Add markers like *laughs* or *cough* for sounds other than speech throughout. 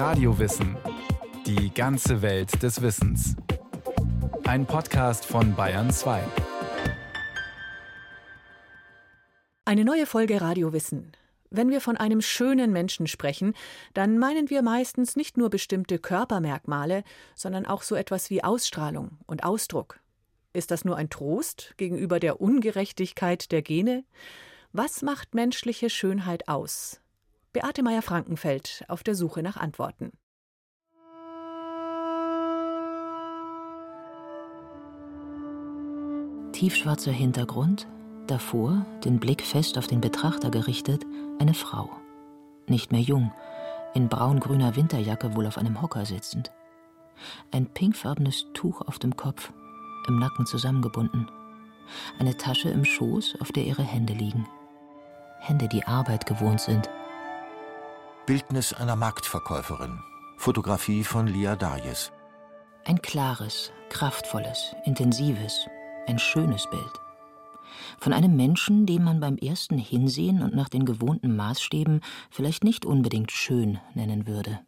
Radiowissen. Die ganze Welt des Wissens. Ein Podcast von Bayern 2. Eine neue Folge Radiowissen. Wenn wir von einem schönen Menschen sprechen, dann meinen wir meistens nicht nur bestimmte Körpermerkmale, sondern auch so etwas wie Ausstrahlung und Ausdruck. Ist das nur ein Trost gegenüber der Ungerechtigkeit der Gene? Was macht menschliche Schönheit aus? Beate Meyer-Frankenfeld auf der Suche nach Antworten. Tiefschwarzer Hintergrund, davor, den Blick fest auf den Betrachter gerichtet, eine Frau. Nicht mehr jung, in braun-grüner Winterjacke wohl auf einem Hocker sitzend. Ein pinkfarbenes Tuch auf dem Kopf, im Nacken zusammengebunden. Eine Tasche im Schoß, auf der ihre Hände liegen. Hände, die Arbeit gewohnt sind. Bildnis einer Marktverkäuferin. Fotografie von Lia Dayes. Ein klares, kraftvolles, intensives, ein schönes Bild. Von einem Menschen, den man beim ersten Hinsehen und nach den gewohnten Maßstäben vielleicht nicht unbedingt schön nennen würde.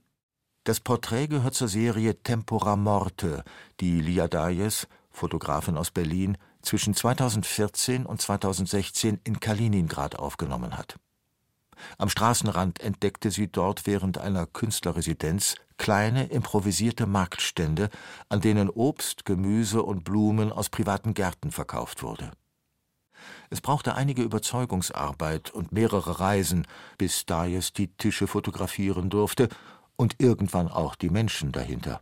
Das Porträt gehört zur Serie Tempora Morte, die Lia Dayes, Fotografin aus Berlin, zwischen 2014 und 2016 in Kaliningrad aufgenommen hat. Am Straßenrand entdeckte sie dort während einer Künstlerresidenz kleine improvisierte Marktstände, an denen Obst, Gemüse und Blumen aus privaten Gärten verkauft wurde. Es brauchte einige Überzeugungsarbeit und mehrere Reisen, bis Dayes die Tische fotografieren durfte und irgendwann auch die Menschen dahinter.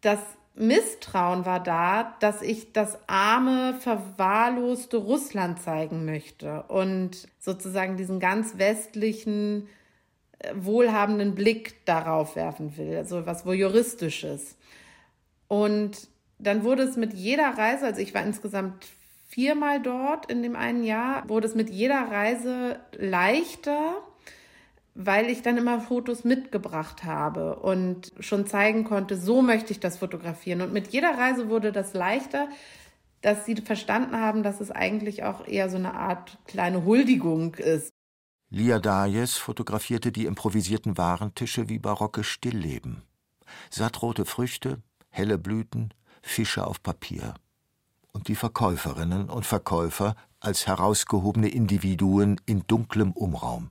Das Misstrauen war da, dass ich das arme, verwahrloste Russland zeigen möchte und sozusagen diesen ganz westlichen, äh, wohlhabenden Blick darauf werfen will, also was voyeuristisches. Und dann wurde es mit jeder Reise, also ich war insgesamt viermal dort in dem einen Jahr, wurde es mit jeder Reise leichter, weil ich dann immer Fotos mitgebracht habe und schon zeigen konnte, so möchte ich das fotografieren. Und mit jeder Reise wurde das leichter, dass sie verstanden haben, dass es eigentlich auch eher so eine Art kleine Huldigung ist. Lia Dayes fotografierte die improvisierten Warentische wie barocke Stillleben. Sattrote Früchte, helle Blüten, Fische auf Papier. Und die Verkäuferinnen und Verkäufer als herausgehobene Individuen in dunklem Umraum.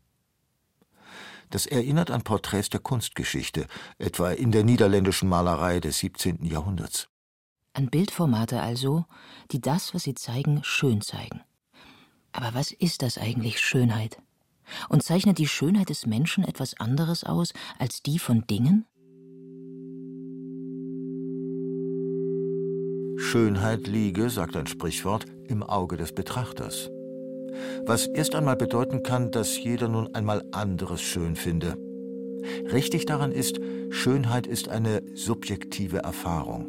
Das erinnert an Porträts der Kunstgeschichte, etwa in der niederländischen Malerei des 17. Jahrhunderts. An Bildformate also, die das, was sie zeigen, schön zeigen. Aber was ist das eigentlich Schönheit? Und zeichnet die Schönheit des Menschen etwas anderes aus als die von Dingen? Schönheit liege, sagt ein Sprichwort, im Auge des Betrachters was erst einmal bedeuten kann, dass jeder nun einmal anderes schön finde. Richtig daran ist, Schönheit ist eine subjektive Erfahrung.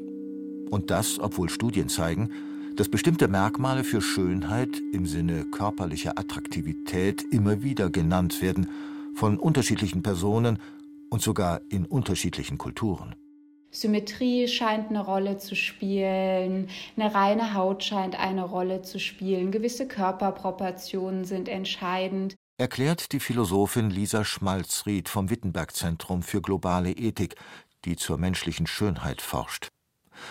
Und das, obwohl Studien zeigen, dass bestimmte Merkmale für Schönheit im Sinne körperlicher Attraktivität immer wieder genannt werden, von unterschiedlichen Personen und sogar in unterschiedlichen Kulturen. Symmetrie scheint eine Rolle zu spielen, eine reine Haut scheint eine Rolle zu spielen, gewisse Körperproportionen sind entscheidend. Erklärt die Philosophin Lisa Schmalzried vom Wittenberg Zentrum für globale Ethik, die zur menschlichen Schönheit forscht.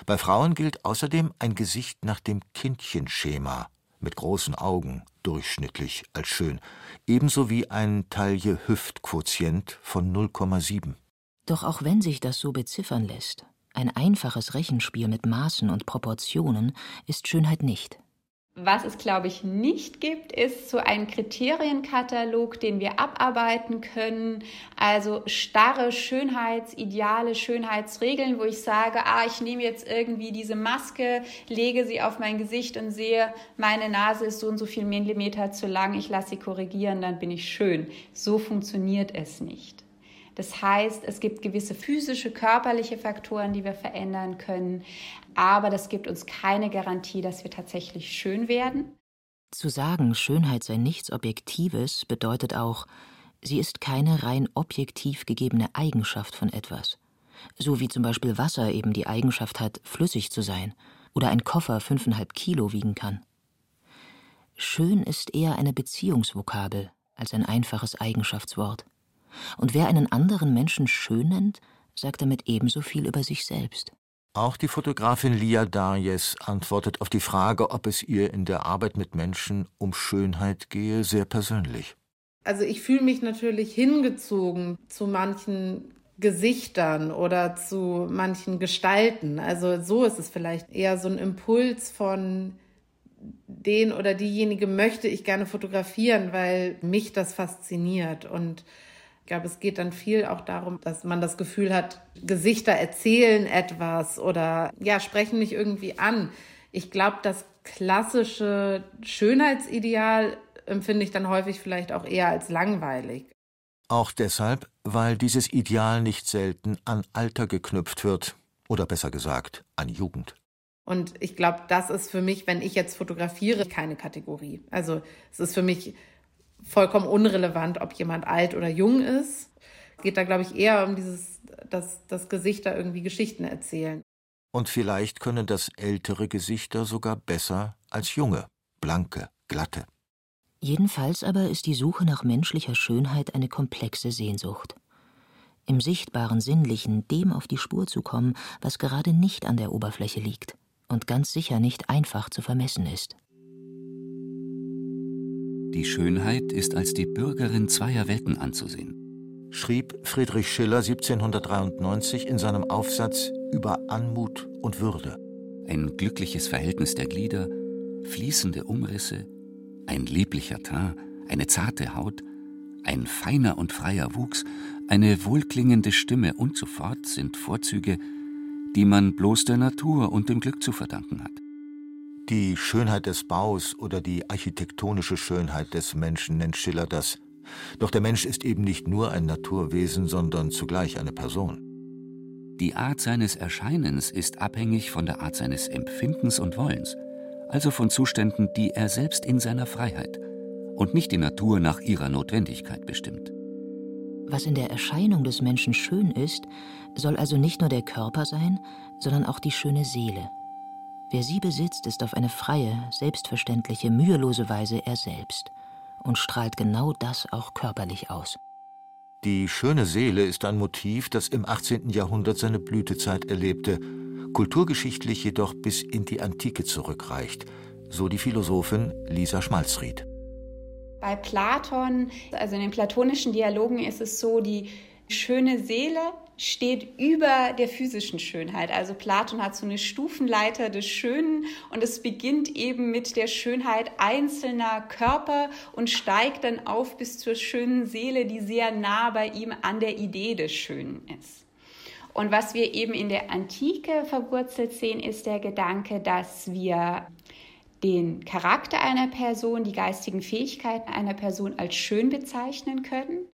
Bei Frauen gilt außerdem ein Gesicht nach dem Kindchenschema, mit großen Augen, durchschnittlich als schön, ebenso wie ein Taille-Hüft-Quotient von 0,7. Doch auch wenn sich das so beziffern lässt, ein einfaches Rechenspiel mit Maßen und Proportionen ist Schönheit nicht. Was es, glaube ich, nicht gibt, ist so ein Kriterienkatalog, den wir abarbeiten können. Also starre Schönheitsideale, Schönheitsregeln, wo ich sage, ah, ich nehme jetzt irgendwie diese Maske, lege sie auf mein Gesicht und sehe, meine Nase ist so und so viel Millimeter zu lang, ich lasse sie korrigieren, dann bin ich schön. So funktioniert es nicht. Das heißt, es gibt gewisse physische, körperliche Faktoren, die wir verändern können, aber das gibt uns keine Garantie, dass wir tatsächlich schön werden. Zu sagen, Schönheit sei nichts Objektives, bedeutet auch, sie ist keine rein objektiv gegebene Eigenschaft von etwas. So wie zum Beispiel Wasser eben die Eigenschaft hat, flüssig zu sein oder ein Koffer fünfeinhalb Kilo wiegen kann. Schön ist eher eine Beziehungsvokabel als ein einfaches Eigenschaftswort. Und wer einen anderen Menschen schön nennt, sagt damit ebenso viel über sich selbst. Auch die Fotografin Lia Darjes antwortet auf die Frage, ob es ihr in der Arbeit mit Menschen um Schönheit gehe, sehr persönlich. Also ich fühle mich natürlich hingezogen zu manchen Gesichtern oder zu manchen Gestalten. Also so ist es vielleicht eher so ein Impuls von den oder diejenige möchte ich gerne fotografieren, weil mich das fasziniert. Und ich glaube, es geht dann viel auch darum, dass man das Gefühl hat, Gesichter erzählen etwas oder ja, sprechen mich irgendwie an. Ich glaube, das klassische Schönheitsideal empfinde ich dann häufig vielleicht auch eher als langweilig. Auch deshalb, weil dieses Ideal nicht selten an Alter geknüpft wird, oder besser gesagt, an Jugend. Und ich glaube, das ist für mich, wenn ich jetzt fotografiere, keine Kategorie. Also es ist für mich vollkommen unrelevant, ob jemand alt oder jung ist. Geht da, glaube ich, eher um dieses, dass das Gesichter irgendwie Geschichten erzählen. Und vielleicht können das ältere Gesichter sogar besser als junge, blanke, glatte. Jedenfalls aber ist die Suche nach menschlicher Schönheit eine komplexe Sehnsucht. Im sichtbaren Sinnlichen dem auf die Spur zu kommen, was gerade nicht an der Oberfläche liegt und ganz sicher nicht einfach zu vermessen ist. Die Schönheit ist als die Bürgerin zweier Welten anzusehen, schrieb Friedrich Schiller 1793 in seinem Aufsatz über Anmut und Würde. Ein glückliches Verhältnis der Glieder, fließende Umrisse, ein lieblicher Teint, eine zarte Haut, ein feiner und freier Wuchs, eine wohlklingende Stimme und so fort sind Vorzüge, die man bloß der Natur und dem Glück zu verdanken hat. Die Schönheit des Baus oder die architektonische Schönheit des Menschen nennt Schiller das. Doch der Mensch ist eben nicht nur ein Naturwesen, sondern zugleich eine Person. Die Art seines Erscheinens ist abhängig von der Art seines Empfindens und Wollens, also von Zuständen, die er selbst in seiner Freiheit und nicht die Natur nach ihrer Notwendigkeit bestimmt. Was in der Erscheinung des Menschen schön ist, soll also nicht nur der Körper sein, sondern auch die schöne Seele. Wer sie besitzt, ist auf eine freie, selbstverständliche, mühelose Weise er selbst und strahlt genau das auch körperlich aus. Die schöne Seele ist ein Motiv, das im 18. Jahrhundert seine Blütezeit erlebte, kulturgeschichtlich jedoch bis in die Antike zurückreicht, so die Philosophin Lisa Schmalzried. Bei Platon, also in den platonischen Dialogen ist es so, die schöne Seele steht über der physischen Schönheit. Also Platon hat so eine Stufenleiter des Schönen und es beginnt eben mit der Schönheit einzelner Körper und steigt dann auf bis zur schönen Seele, die sehr nah bei ihm an der Idee des Schönen ist. Und was wir eben in der Antike verwurzelt sehen, ist der Gedanke, dass wir den Charakter einer Person, die geistigen Fähigkeiten einer Person als schön bezeichnen können.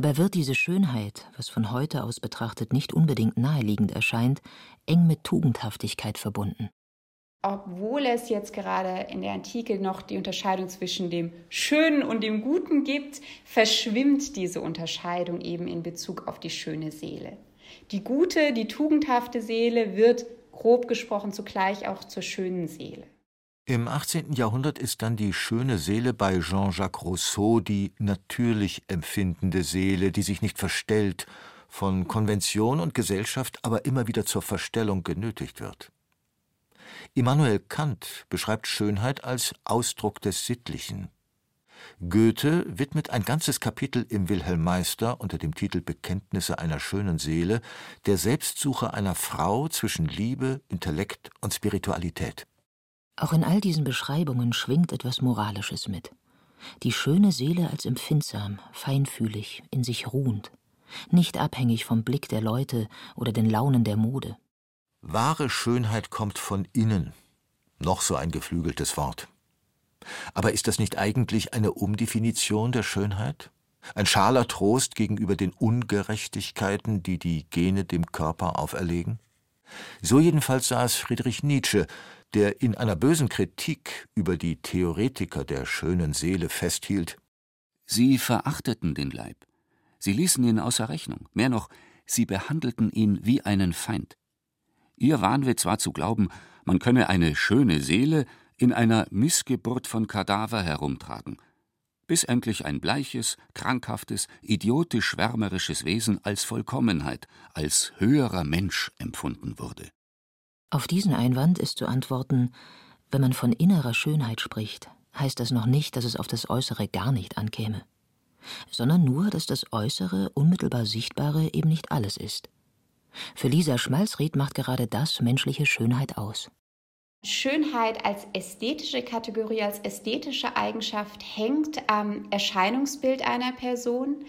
Dabei wird diese Schönheit, was von heute aus betrachtet nicht unbedingt naheliegend erscheint, eng mit Tugendhaftigkeit verbunden. Obwohl es jetzt gerade in der Antike noch die Unterscheidung zwischen dem Schönen und dem Guten gibt, verschwimmt diese Unterscheidung eben in Bezug auf die schöne Seele. Die gute, die tugendhafte Seele wird grob gesprochen zugleich auch zur schönen Seele. Im 18. Jahrhundert ist dann die schöne Seele bei Jean-Jacques Rousseau die natürlich empfindende Seele, die sich nicht verstellt, von Konvention und Gesellschaft aber immer wieder zur Verstellung genötigt wird. Immanuel Kant beschreibt Schönheit als Ausdruck des Sittlichen. Goethe widmet ein ganzes Kapitel im Wilhelm Meister unter dem Titel Bekenntnisse einer schönen Seele der Selbstsuche einer Frau zwischen Liebe, Intellekt und Spiritualität. Auch in all diesen Beschreibungen schwingt etwas Moralisches mit. Die schöne Seele als empfindsam, feinfühlig, in sich ruhend, nicht abhängig vom Blick der Leute oder den Launen der Mode. Wahre Schönheit kommt von innen. Noch so ein geflügeltes Wort. Aber ist das nicht eigentlich eine Umdefinition der Schönheit? Ein schaler Trost gegenüber den Ungerechtigkeiten, die die Gene dem Körper auferlegen? So jedenfalls sah es Friedrich Nietzsche, der in einer bösen Kritik über die Theoretiker der schönen Seele festhielt Sie verachteten den Leib, sie ließen ihn außer Rechnung, mehr noch, sie behandelten ihn wie einen Feind. Ihr Wahnwitz war zu glauben, man könne eine schöne Seele in einer Missgeburt von Kadaver herumtragen. bis endlich ein bleiches, krankhaftes, idiotisch schwärmerisches Wesen als Vollkommenheit, als höherer Mensch empfunden wurde. Auf diesen Einwand ist zu antworten, wenn man von innerer Schönheit spricht, heißt das noch nicht, dass es auf das Äußere gar nicht ankäme, sondern nur, dass das Äußere, unmittelbar Sichtbare eben nicht alles ist. Für Lisa Schmalzried macht gerade das menschliche Schönheit aus. Schönheit als ästhetische Kategorie, als ästhetische Eigenschaft hängt am Erscheinungsbild einer Person.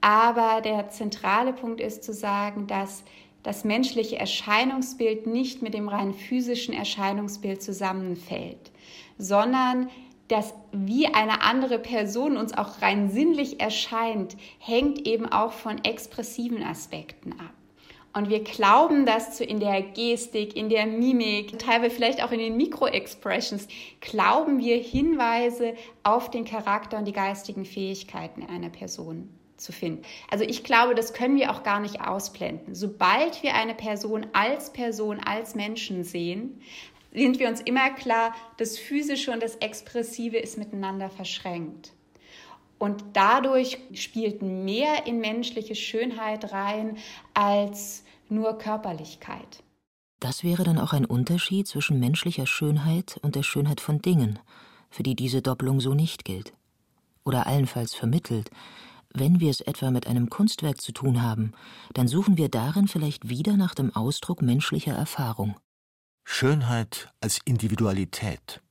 Aber der zentrale Punkt ist zu sagen, dass das menschliche Erscheinungsbild nicht mit dem rein physischen Erscheinungsbild zusammenfällt, sondern dass wie eine andere Person uns auch rein sinnlich erscheint, hängt eben auch von expressiven Aspekten ab. Und wir glauben, dass zu in der Gestik, in der Mimik, teilweise vielleicht auch in den Mikroexpressions, glauben wir Hinweise auf den Charakter und die geistigen Fähigkeiten einer Person zu finden. Also ich glaube, das können wir auch gar nicht ausblenden. Sobald wir eine Person als Person, als Menschen sehen, sind wir uns immer klar, das Physische und das Expressive ist miteinander verschränkt. Und dadurch spielt mehr in menschliche Schönheit rein als nur Körperlichkeit. Das wäre dann auch ein Unterschied zwischen menschlicher Schönheit und der Schönheit von Dingen, für die diese Doppelung so nicht gilt. Oder allenfalls vermittelt, wenn wir es etwa mit einem Kunstwerk zu tun haben, dann suchen wir darin vielleicht wieder nach dem Ausdruck menschlicher Erfahrung. Schönheit als Individualität.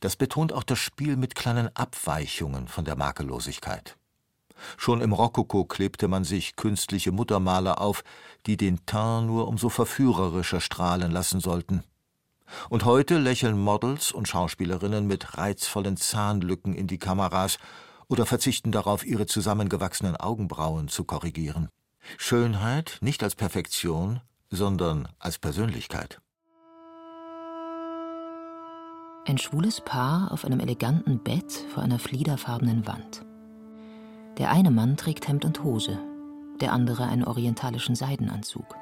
Das betont auch das Spiel mit kleinen Abweichungen von der Makellosigkeit. Schon im Rokoko klebte man sich künstliche Muttermale auf, die den Teint nur umso verführerischer strahlen lassen sollten. Und heute lächeln Models und Schauspielerinnen mit reizvollen Zahnlücken in die Kameras oder verzichten darauf, ihre zusammengewachsenen Augenbrauen zu korrigieren. Schönheit nicht als Perfektion, sondern als Persönlichkeit. Ein schwules Paar auf einem eleganten Bett vor einer fliederfarbenen Wand. Der eine Mann trägt Hemd und Hose, der andere einen orientalischen Seidenanzug.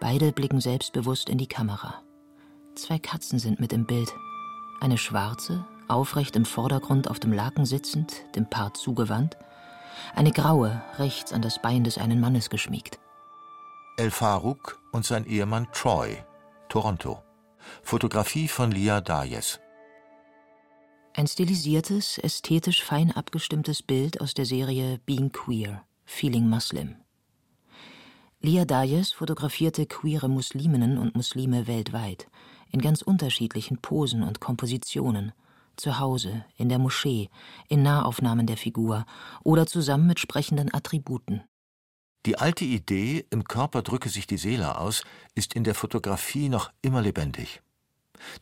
Beide blicken selbstbewusst in die Kamera. Zwei Katzen sind mit im Bild. Eine schwarze, aufrecht im Vordergrund auf dem Laken sitzend, dem Paar zugewandt, eine graue rechts an das Bein des einen Mannes geschmiegt. El Farouk und sein Ehemann Troy, Toronto. Fotografie von Lia Dayes. Ein stilisiertes, ästhetisch fein abgestimmtes Bild aus der Serie Being Queer, Feeling Muslim. Lia Dayes fotografierte queere Musliminnen und Muslime weltweit, in ganz unterschiedlichen Posen und Kompositionen, zu Hause, in der Moschee, in Nahaufnahmen der Figur oder zusammen mit sprechenden Attributen. Die alte Idee, im Körper drücke sich die Seele aus, ist in der Fotografie noch immer lebendig.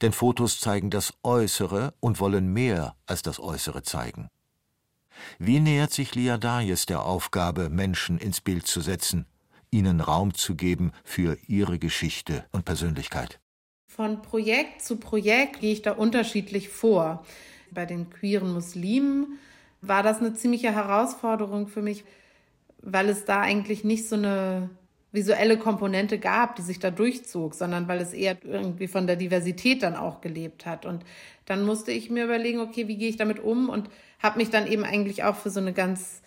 Denn Fotos zeigen das Äußere und wollen mehr als das Äußere zeigen. Wie nähert sich Liadayes der Aufgabe, Menschen ins Bild zu setzen, ihnen Raum zu geben für ihre Geschichte und Persönlichkeit? Von Projekt zu Projekt gehe ich da unterschiedlich vor. Bei den queeren Muslimen war das eine ziemliche Herausforderung für mich, weil es da eigentlich nicht so eine visuelle Komponente gab, die sich da durchzog, sondern weil es eher irgendwie von der Diversität dann auch gelebt hat. Und dann musste ich mir überlegen, okay, wie gehe ich damit um und habe mich dann eben eigentlich auch für so eine ganz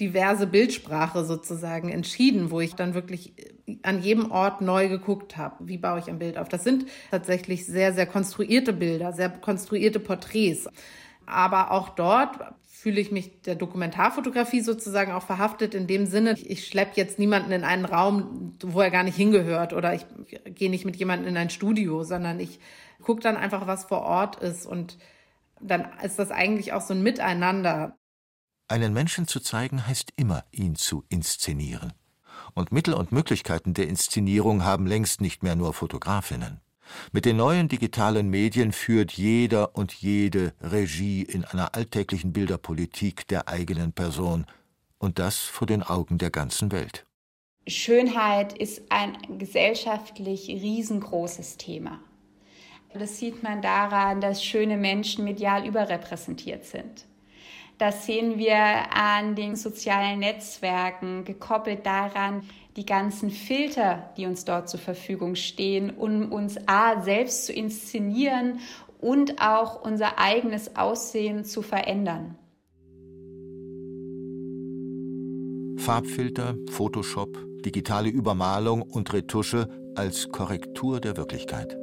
diverse Bildsprache sozusagen entschieden, wo ich dann wirklich an jedem Ort neu geguckt habe, wie baue ich ein Bild auf. Das sind tatsächlich sehr, sehr konstruierte Bilder, sehr konstruierte Porträts. Aber auch dort fühle ich mich der Dokumentarfotografie sozusagen auch verhaftet in dem Sinne, ich schleppe jetzt niemanden in einen Raum, wo er gar nicht hingehört oder ich gehe nicht mit jemandem in ein Studio, sondern ich gucke dann einfach, was vor Ort ist und dann ist das eigentlich auch so ein Miteinander. Einen Menschen zu zeigen heißt immer, ihn zu inszenieren. Und Mittel und Möglichkeiten der Inszenierung haben längst nicht mehr nur Fotografinnen. Mit den neuen digitalen Medien führt jeder und jede Regie in einer alltäglichen Bilderpolitik der eigenen Person, und das vor den Augen der ganzen Welt. Schönheit ist ein gesellschaftlich riesengroßes Thema. Das sieht man daran, dass schöne Menschen medial überrepräsentiert sind. Das sehen wir an den sozialen Netzwerken, gekoppelt daran, die ganzen Filter, die uns dort zur Verfügung stehen, um uns A selbst zu inszenieren und auch unser eigenes Aussehen zu verändern. Farbfilter, Photoshop, digitale Übermalung und Retusche als Korrektur der Wirklichkeit.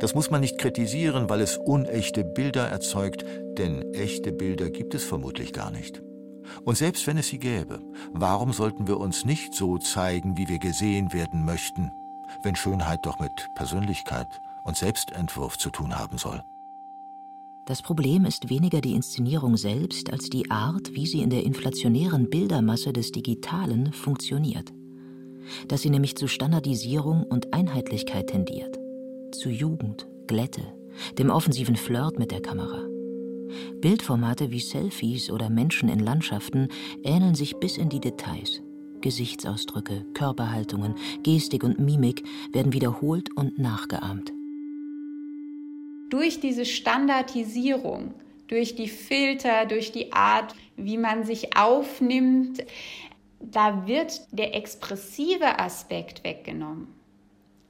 Das muss man nicht kritisieren, weil es unechte Bilder erzeugt, denn echte Bilder gibt es vermutlich gar nicht. Und selbst wenn es sie gäbe, warum sollten wir uns nicht so zeigen, wie wir gesehen werden möchten, wenn Schönheit doch mit Persönlichkeit und Selbstentwurf zu tun haben soll? Das Problem ist weniger die Inszenierung selbst als die Art, wie sie in der inflationären Bildermasse des Digitalen funktioniert. Dass sie nämlich zu Standardisierung und Einheitlichkeit tendiert zu Jugend, Glätte, dem offensiven Flirt mit der Kamera. Bildformate wie Selfies oder Menschen in Landschaften ähneln sich bis in die Details. Gesichtsausdrücke, Körperhaltungen, Gestik und Mimik werden wiederholt und nachgeahmt. Durch diese Standardisierung, durch die Filter, durch die Art, wie man sich aufnimmt, da wird der expressive Aspekt weggenommen.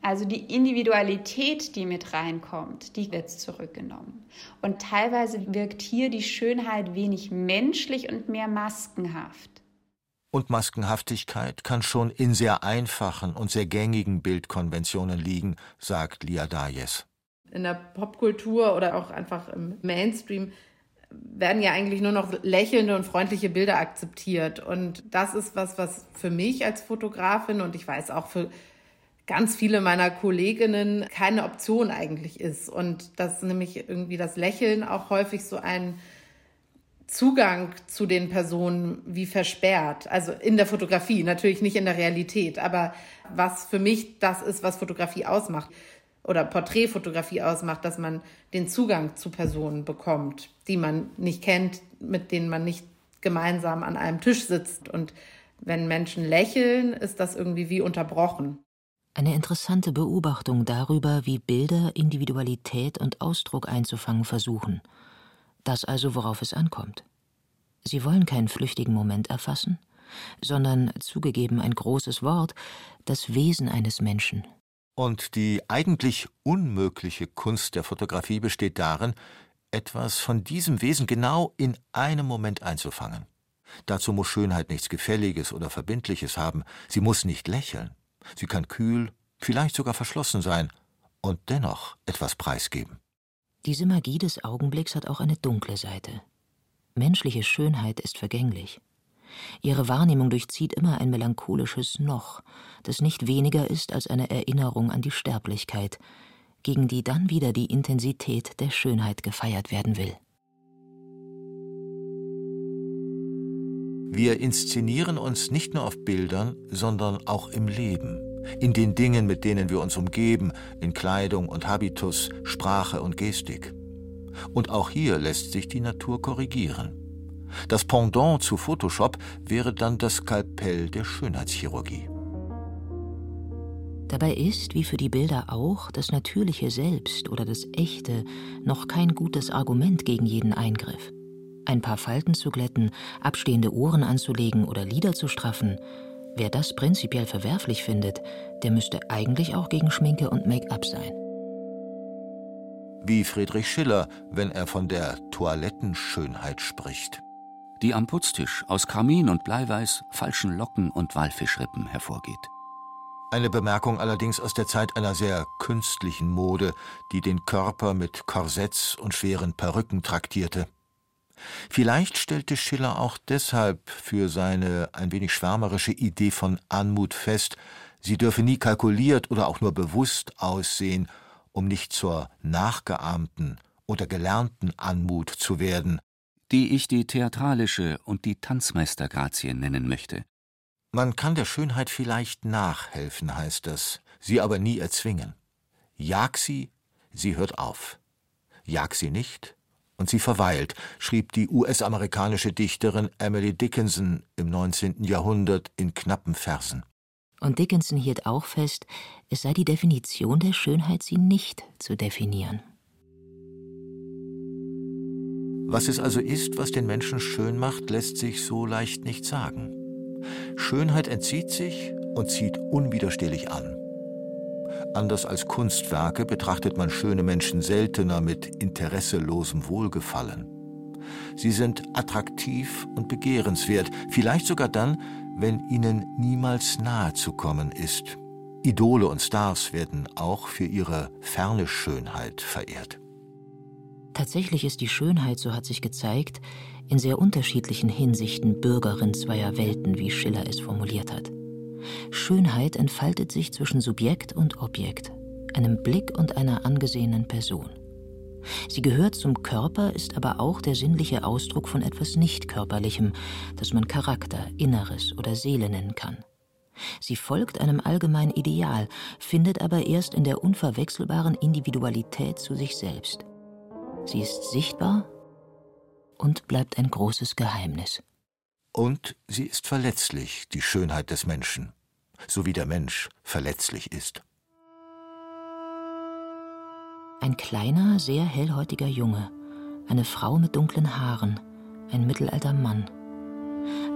Also die Individualität, die mit reinkommt, die wird zurückgenommen. Und teilweise wirkt hier die Schönheit wenig menschlich und mehr maskenhaft. Und Maskenhaftigkeit kann schon in sehr einfachen und sehr gängigen Bildkonventionen liegen, sagt Lia Dayes. In der Popkultur oder auch einfach im Mainstream werden ja eigentlich nur noch lächelnde und freundliche Bilder akzeptiert. Und das ist was, was für mich als Fotografin und ich weiß auch für ganz viele meiner Kolleginnen keine Option eigentlich ist. Und dass nämlich irgendwie das Lächeln auch häufig so ein Zugang zu den Personen wie versperrt. Also in der Fotografie, natürlich nicht in der Realität, aber was für mich das ist, was Fotografie ausmacht oder Porträtfotografie ausmacht, dass man den Zugang zu Personen bekommt, die man nicht kennt, mit denen man nicht gemeinsam an einem Tisch sitzt. Und wenn Menschen lächeln, ist das irgendwie wie unterbrochen. Eine interessante Beobachtung darüber, wie Bilder Individualität und Ausdruck einzufangen versuchen. Das also, worauf es ankommt. Sie wollen keinen flüchtigen Moment erfassen, sondern, zugegeben ein großes Wort, das Wesen eines Menschen. Und die eigentlich unmögliche Kunst der Fotografie besteht darin, etwas von diesem Wesen genau in einem Moment einzufangen. Dazu muss Schönheit nichts Gefälliges oder Verbindliches haben, sie muss nicht lächeln. Sie kann kühl, vielleicht sogar verschlossen sein und dennoch etwas preisgeben. Diese Magie des Augenblicks hat auch eine dunkle Seite. Menschliche Schönheit ist vergänglich. Ihre Wahrnehmung durchzieht immer ein melancholisches Noch, das nicht weniger ist als eine Erinnerung an die Sterblichkeit, gegen die dann wieder die Intensität der Schönheit gefeiert werden will. Wir inszenieren uns nicht nur auf Bildern, sondern auch im Leben, in den Dingen, mit denen wir uns umgeben, in Kleidung und Habitus, Sprache und Gestik. Und auch hier lässt sich die Natur korrigieren. Das Pendant zu Photoshop wäre dann das Skalpell der Schönheitschirurgie. Dabei ist, wie für die Bilder auch, das natürliche Selbst oder das Echte noch kein gutes Argument gegen jeden Eingriff. Ein paar Falten zu glätten, abstehende Ohren anzulegen oder Lider zu straffen, wer das prinzipiell verwerflich findet, der müsste eigentlich auch gegen Schminke und Make-up sein. Wie Friedrich Schiller, wenn er von der Toilettenschönheit spricht. Die am Putztisch aus Karmin und Bleiweiß, falschen Locken und Walfischrippen hervorgeht. Eine Bemerkung allerdings aus der Zeit einer sehr künstlichen Mode, die den Körper mit Korsetts und schweren Perücken traktierte. Vielleicht stellte Schiller auch deshalb für seine ein wenig schwärmerische Idee von Anmut fest, sie dürfe nie kalkuliert oder auch nur bewusst aussehen, um nicht zur nachgeahmten oder gelernten Anmut zu werden, die ich die theatralische und die Tanzmeistergrazie nennen möchte. Man kann der Schönheit vielleicht nachhelfen, heißt das, sie aber nie erzwingen. Jag sie, sie hört auf. Jag sie nicht, und sie verweilt, schrieb die US-amerikanische Dichterin Emily Dickinson im 19. Jahrhundert in knappen Versen. Und Dickinson hielt auch fest, es sei die Definition der Schönheit, sie nicht zu definieren. Was es also ist, was den Menschen schön macht, lässt sich so leicht nicht sagen. Schönheit entzieht sich und zieht unwiderstehlich an. Anders als Kunstwerke betrachtet man schöne Menschen seltener mit interesselosem Wohlgefallen. Sie sind attraktiv und begehrenswert, vielleicht sogar dann, wenn ihnen niemals nahe zu kommen ist. Idole und Stars werden auch für ihre ferne Schönheit verehrt. Tatsächlich ist die Schönheit, so hat sich gezeigt, in sehr unterschiedlichen Hinsichten Bürgerin zweier Welten, wie Schiller es formuliert hat. Schönheit entfaltet sich zwischen Subjekt und Objekt, einem Blick und einer angesehenen Person. Sie gehört zum Körper, ist aber auch der sinnliche Ausdruck von etwas Nicht-Körperlichem, das man Charakter, Inneres oder Seele nennen kann. Sie folgt einem allgemeinen Ideal, findet aber erst in der unverwechselbaren Individualität zu sich selbst. Sie ist sichtbar und bleibt ein großes Geheimnis. Und sie ist verletzlich, die Schönheit des Menschen, so wie der Mensch verletzlich ist. Ein kleiner, sehr hellhäutiger Junge, eine Frau mit dunklen Haaren, ein mittelalter Mann.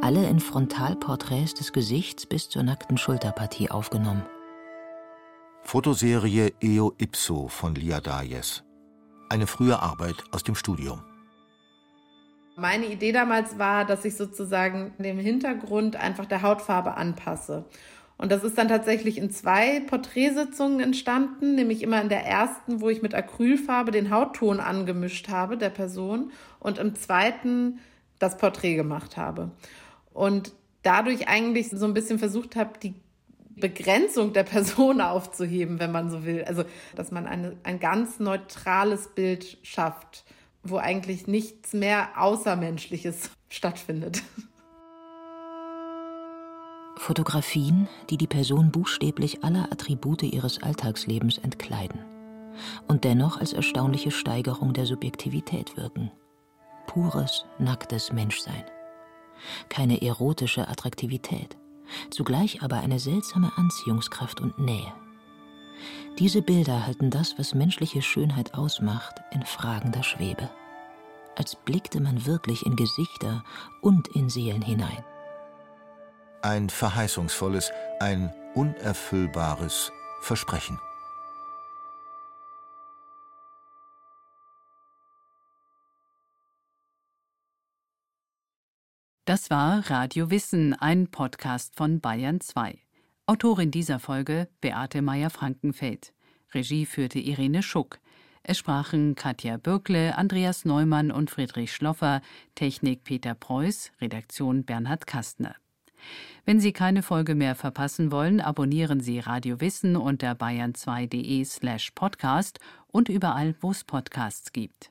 Alle in Frontalporträts des Gesichts bis zur nackten Schulterpartie aufgenommen. Fotoserie Eo Ipso von Lia Dayes. Eine frühe Arbeit aus dem Studium. Meine Idee damals war, dass ich sozusagen den Hintergrund einfach der Hautfarbe anpasse. Und das ist dann tatsächlich in zwei Porträtsitzungen entstanden, nämlich immer in der ersten, wo ich mit Acrylfarbe den Hautton angemischt habe der Person und im zweiten das Porträt gemacht habe. Und dadurch eigentlich so ein bisschen versucht habe, die Begrenzung der *laughs* Person aufzuheben, wenn man so will. Also, dass man eine, ein ganz neutrales Bild schafft, wo eigentlich nichts mehr Außermenschliches *laughs* stattfindet. Fotografien, die die Person buchstäblich aller Attribute ihres Alltagslebens entkleiden und dennoch als erstaunliche Steigerung der Subjektivität wirken. Pures, nacktes Menschsein. Keine erotische Attraktivität, zugleich aber eine seltsame Anziehungskraft und Nähe. Diese Bilder halten das, was menschliche Schönheit ausmacht, in fragender Schwebe. Als blickte man wirklich in Gesichter und in Seelen hinein. Ein verheißungsvolles, ein unerfüllbares Versprechen. Das war Radio Wissen, ein Podcast von Bayern 2. Autorin dieser Folge Beate Meyer-Frankenfeld. Regie führte Irene Schuck. Es sprachen Katja Bürkle, Andreas Neumann und Friedrich Schloffer, Technik Peter Preuß, Redaktion Bernhard Kastner. Wenn Sie keine Folge mehr verpassen wollen, abonnieren Sie Radio Wissen unter bayern2.de slash podcast und überall, wo es Podcasts gibt.